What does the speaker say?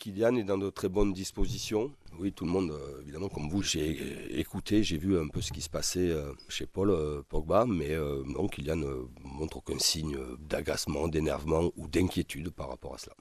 Kylian est dans de très bonnes dispositions. Oui, tout le monde, euh, évidemment, comme vous, j'ai euh, écouté, j'ai vu un peu ce qui se passait euh, chez Paul Pogba, mais non, Kylian ne montre aucun signe d'agacement, d'énervement ou d'inquiétude par rapport à cela.